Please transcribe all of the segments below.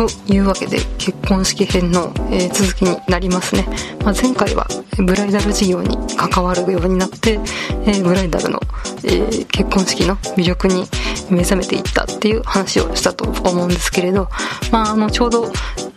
というわけで結婚式編の、え、続きになりますね、まあ、前回はブライダル事業に関わるようになって、え、ブライダルの、え、結婚式の魅力に目覚めていったっていう話をしたと思うんですけれど、まあ、あのちょうど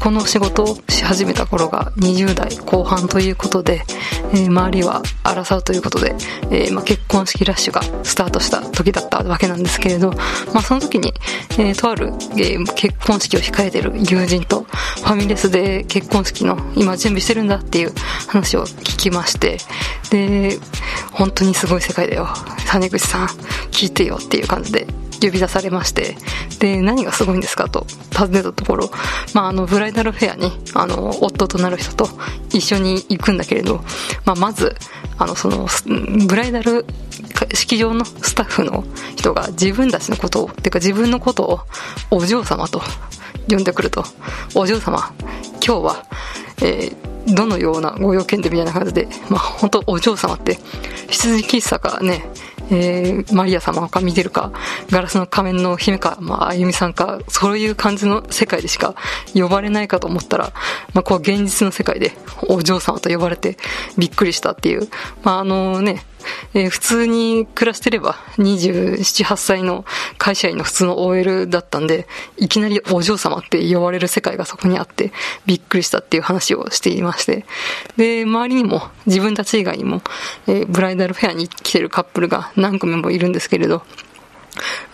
この仕事をし始めた頃が20代後半ということで、えー、周りは争うということで、えー、まあ、結婚式ラッシュがスタートした時だったわけなんですけれど、まあ、その時に、えー、とある、え結婚式を控えてる友人とファミレスで結婚式の今準備してるんだっていう話を聞きましてで本当にすごい世界だよ。谷口さん聞いてよっていう感じで呼び出されまして、で、何がすごいんですかと尋ねたところ、まあ、あの、ブラライダルフェアに、あの、夫となる人と一緒に行くんだけれど、まあ、まず、あの、その、ブライダル式場のスタッフの人が自分たちのことを、てか自分のことをお嬢様と呼んでくると、お嬢様、今日は、えー、どのようなご用件でみたいな感じで、まあ本当お嬢様って、羊喫茶かね、えー、マリア様か見てるか、ガラスの仮面の姫か、まあ、あゆみさんか、そういう感じの世界でしか呼ばれないかと思ったら、まあ、こう現実の世界でお嬢様と呼ばれてびっくりしたっていう、まあ、あのね、えー、普通に暮らしてれば27、8歳の会社員の普通の OL だったんで、いきなりお嬢様って呼ばれる世界がそこにあって、びっくりしたっていう話をしていまして。で、周りにも自分たち以外にも、えー、ブライダルフェアに来てるカップルが何組もいるんですけれど、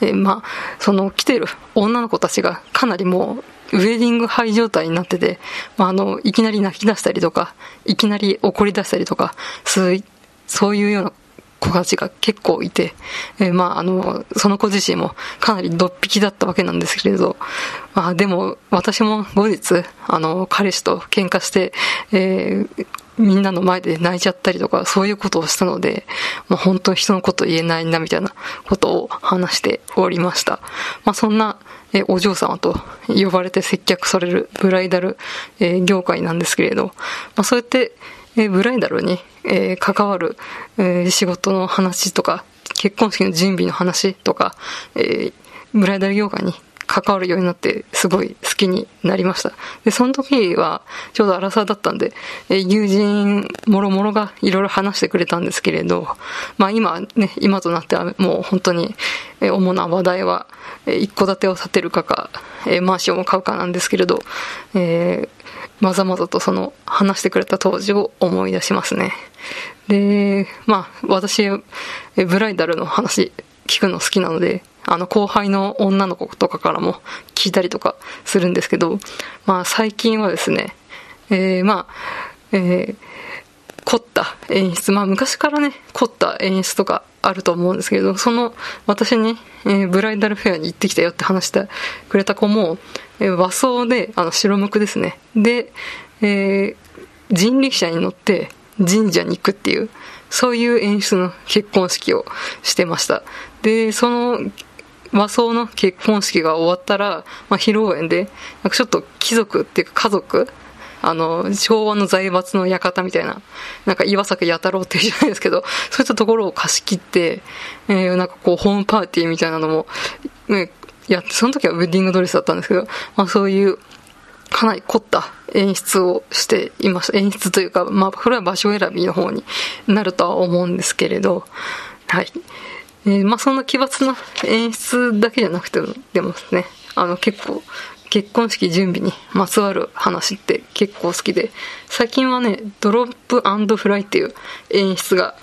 え、まあ、その来てる女の子たちがかなりもう、ウェディングハイ状態になってて、まあ、あの、いきなり泣き出したりとか、いきなり怒り出したりとか、そうそういうような子たちが結構いて、えー、まあ、あの、その子自身もかなりドッピキだったわけなんですけれど、まあ、でも、私も後日、あの、彼氏と喧嘩して、えー、みんなの前で泣いちゃったりとか、そういうことをしたので、まあ、本当に人のこと言えないな、みたいなことを話しておりました。まあ、そんな、えお嬢様と呼ばれて接客されるブライダル、え、業界なんですけれど、まあ、そうやって、えブライダルに、え関わる、え仕事の話とか、結婚式の準備の話とか、えブライダル業界に関わるようになってすごい好きになりました。で、その時はちょうどアラサーだったんで、え友人もろもろがいろいろ話してくれたんですけれど、まあ今ね、今となってはもう本当に、え主な話題は、え一戸建てを建てるかか、えマンションを買うかなんですけれど、えーまざまざとその話してくれた当時を思い出しますね。で、まあ私、ブライダルの話聞くの好きなので、あの後輩の女の子とかからも聞いたりとかするんですけど、まあ最近はですね、えー、まあ、えー、凝った演出、まあ昔からね、凝った演出とかあると思うんですけど、その私に、えー、ブライダルフェアに行ってきたよって話してくれた子も、えー、和装で、あの白無垢ですね。で、えー、人力車に乗って神社に行くっていう、そういう演出の結婚式をしてました。で、その和装の結婚式が終わったら、まあ、披露宴で、なんかちょっと貴族っていうか家族あの、昭和の財閥の館みたいな、なんか岩崎弥太郎っていうじゃないですけど、そういったところを貸し切って、えー、なんかこう、ホームパーティーみたいなのも、ね、やって、その時はウェディングドレスだったんですけど、まあそういう、かなり凝った演出をしています。演出というか、まあ、これは場所選びの方になるとは思うんですけれど、はい。えー、まあ、そんな奇抜な演出だけじゃなくても、でもね、あの、結構、結婚式準備にまつわる話って結構好きで、最近はね、ドロップフライっていう演出が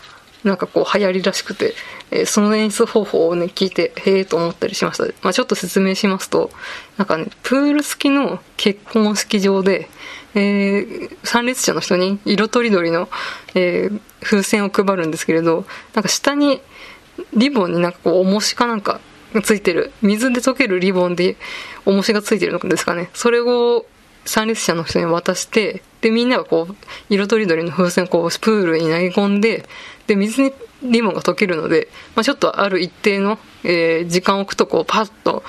なんかこう流行りらしくて、えー、その演出方法をね、聞いて、へえと思ったりしました。まあ、ちょっと説明しますと、なんかね、プール付きの結婚式場で、えー、参列者の人に色とりどりの、えー、風船を配るんですけれど、なんか下にリボンになんかこう、重しかなんかがついてる、水で溶けるリボンで重しがついてるのですかね。それを参列者の人に渡して、で、みんながこう、色とりどりの風船をこう、プールに投げ込んで、で、水にリボンが溶けるので、まあ、ちょっとある一定の、えー、時間を置くとこう、パッと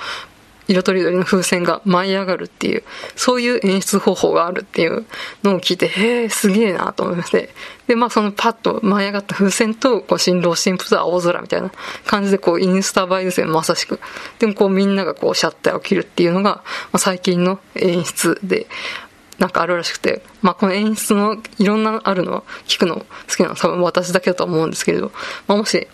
色とりどりの風船が舞い上がるっていう、そういう演出方法があるっていうのを聞いて、へえ、すげえなと思いまして。で、まあそのパッと舞い上がった風船と、こう新郎新婦と青空みたいな感じで、こうインスタ映えですよ、まさしく。でもこうみんながこうシャッターを切るっていうのが、まあ、最近の演出で、なんかあるらしくて、まあこの演出のいろんなあるのは聞くの好きなの多分私だけだと思うんですけれど、まあもし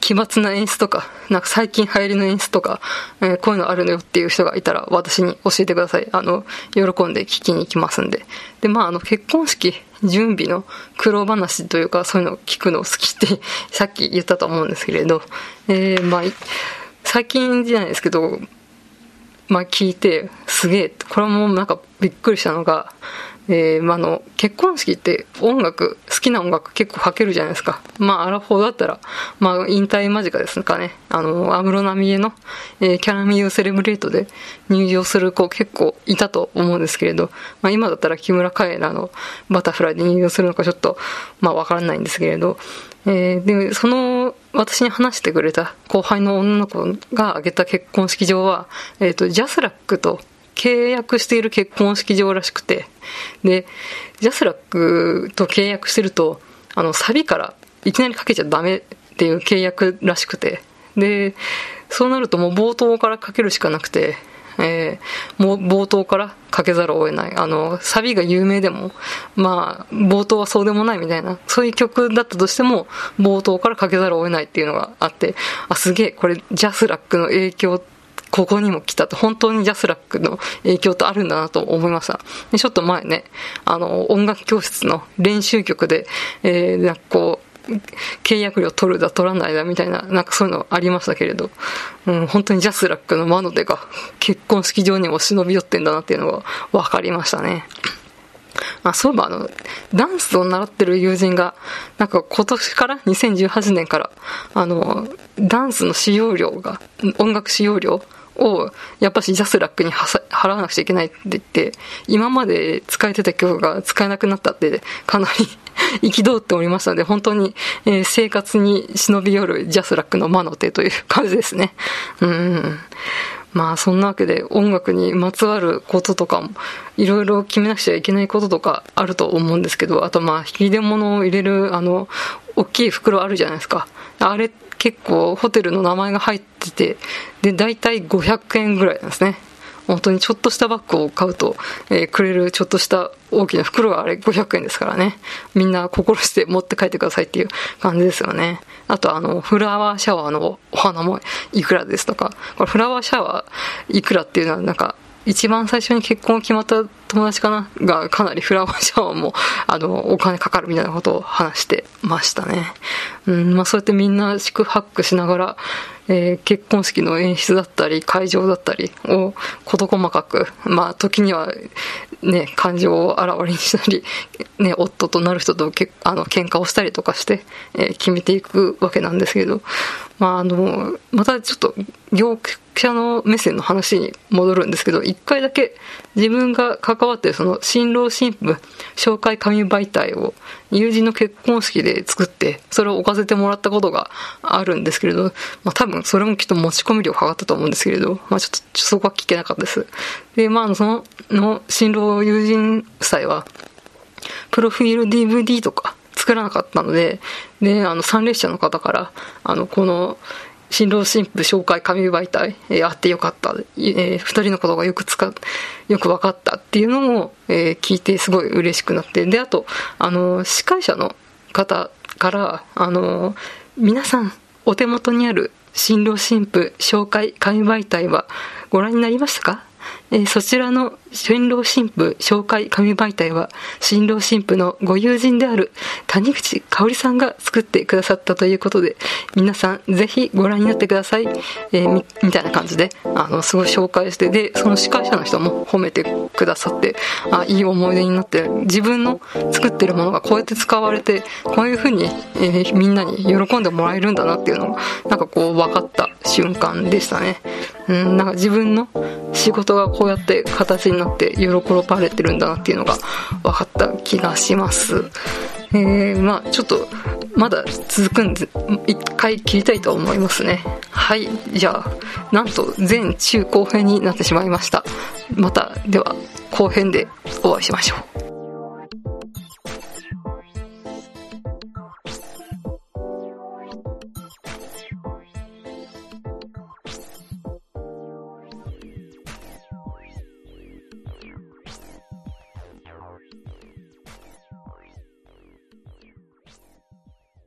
奇抜な演出とか、なんか最近流行りの演出とか、えー、こういうのあるのよっていう人がいたら私に教えてください。あの、喜んで聞きに行きますんで。で、まああの結婚式準備の苦労話というかそういうのを聞くのを好きって さっき言ったと思うんですけれど、えー、まあ、最近じゃないですけど、まあ聞いて、すげえ、これもなんかびっくりしたのが、えー、まあ、の、結婚式って音楽、好きな音楽結構かけるじゃないですか。まあ、アラフォーだったら、まあ、引退間近ですかね。あの、安室奈美恵の、えー、 Can You Celebrate で入場する子結構いたと思うんですけれど、まあ、今だったら木村カエラの Butterfly で入場するのかちょっと、まあ、わからないんですけれど、えー、で、その、私に話してくれた後輩の女の子が挙げた結婚式場は、えっ、ー、と、 JASRAC と契約している結婚式場らしくて、で、 JASRAC と契約してると、あの、サビからいきなりかけちゃダメっていう契約らしくて、で、そうなるともう冒頭からかけるしかなくて、えー、もう冒頭からかけざるを得ない。あの、サビが有名でも、まあ、冒頭はそうでもないみたいな、そういう曲だったとしても、冒頭からかけざるを得ないっていうのがあって、あ、すげえ、これ、ジャスラックの影響って、ここにも来たと、本当にジャスラックの影響とあるんだなと思いました。でちょっと前ね、あの、音楽教室の練習曲で、えー、なんかこう、契約料取るだ取らないだみたいな、なんかそういうのありましたけれど、うん、本当にジャスラックの魔の手が結婚式場にも忍び寄ってんだなっていうのが分かりましたね。あ、そういえばあの、ダンスを習ってる友人が、なんか今年から、2018年から、あの、ダンスの使用料が、音楽使用料を、やっぱしジャスラックに払わなくちゃいけないって言って、今まで使えてた曲が使えなくなったって、かなり 憤っておりましたので、本当に、えー、生活に忍び寄るジャスラックの魔の手という感じですね。うん。まあそんなわけで音楽にまつわることとかもいろいろ決めなくちゃいけないこととかあると思うんですけど、あとまあ引き出物を入れるあの大きい袋あるじゃないですか。あれ結構ホテルの名前が入ってて、で大体500円ぐらいなんですね。本当にちょっとしたバッグを買うと、えー、くれるちょっとした大きな袋があれ500円ですからね。みんな心して持って帰ってくださいっていう感じですよね。あとあの、フラワーシャワーのお花もいくらですとか、これフラワーシャワーいくらっていうのはなんか、一番最初に結婚決まった友達かながかなりフラワーシャワーも、あの、お金かかるみたいなことを話してましたね。うん、まあそうやってみんな宿泊しながら、えー、結婚式の演出だったり、会場だったりを事細かく、まあ時にはね、感情をあらわにしたり、ね、夫となる人とけあの喧嘩をしたりとかして、えー、決めていくわけなんですけど、まああの、またちょっと業者の目線の話に戻るんですけど、一回だけ自分が関わってるその新郎新婦紹介紙媒体を友人の結婚式で作って、それを置かせてもらったことがあるんですけれど、まあ多分それもきっと持ち込み料かかったと思うんですけれど、まあちょっとそこは聞けなかったです。で、まあその、の新郎友人夫妻は、プロフィール DVD とか作らなかったので、で、あの参列者の方から、あの、この、新郎新婦紹介紙媒体、えー、あってよかった、えー、二人のことがよく使、よく分かったっていうのも、えー、聞いてすごい嬉しくなって、で、あと、あの、司会者の方から、あの、皆さん、お手元にある新郎新婦紹介紙媒体はご覧になりましたか？えー、そちらの新郎新婦紹介紙媒体は、新郎新婦のご友人である谷口香織さんが作ってくださったということで、皆さんぜひご覧になってください。えー、み、みたいな感じで、あの、すごい紹介して、で、その司会者の人も褒めてくださって、あ、いい思い出になって、自分の作ってるものがこうやって使われて、こういう風に、えー、みんなに喜んでもらえるんだなっていうのが、なんかこう分かった瞬間でしたね。うん、なんか自分の仕事がこうやって形になって喜ばれてるんだなっていうのが分かった気がします。えー、まあちょっとまだ続くんで一回切りたいと思いますね。はいじゃあなんと全中後編になってしまいました。またでは後編でお会いしましょう。